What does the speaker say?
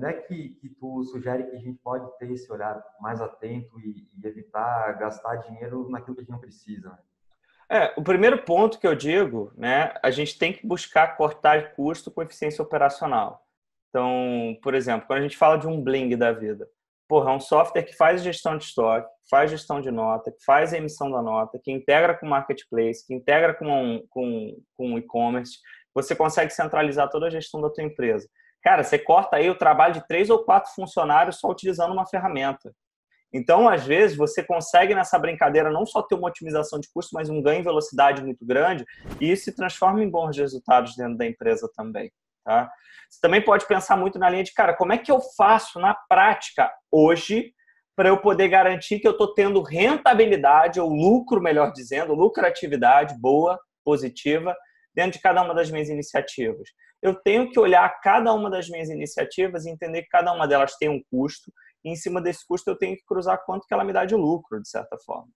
onde é que, que tu sugere que a gente pode ter esse olhar mais atento e, e evitar gastar dinheiro naquilo que a gente não precisa? Né? É, o primeiro ponto que eu digo, né, a gente tem que buscar cortar custo com eficiência operacional. Então, por exemplo, quando a gente fala de um Bling da vida, porra, é um software que faz gestão de estoque, faz gestão de nota, que faz a emissão da nota, que integra com marketplace, que integra com com, com e-commerce, você consegue centralizar toda a gestão da tua empresa. Cara, você corta aí o trabalho de três ou quatro funcionários só utilizando uma ferramenta. Então, às vezes, você consegue nessa brincadeira não só ter uma otimização de custo, mas um ganho em velocidade muito grande, e isso se transforma em bons resultados dentro da empresa também. Tá? Você também pode pensar muito na linha de, cara, como é que eu faço na prática hoje para eu poder garantir que eu estou tendo rentabilidade ou lucro, melhor dizendo, lucratividade boa, positiva, dentro de cada uma das minhas iniciativas. Eu tenho que olhar cada uma das minhas iniciativas e entender que cada uma delas tem um custo, e em cima desse custo eu tenho que cruzar quanto que ela me dá de lucro, de certa forma.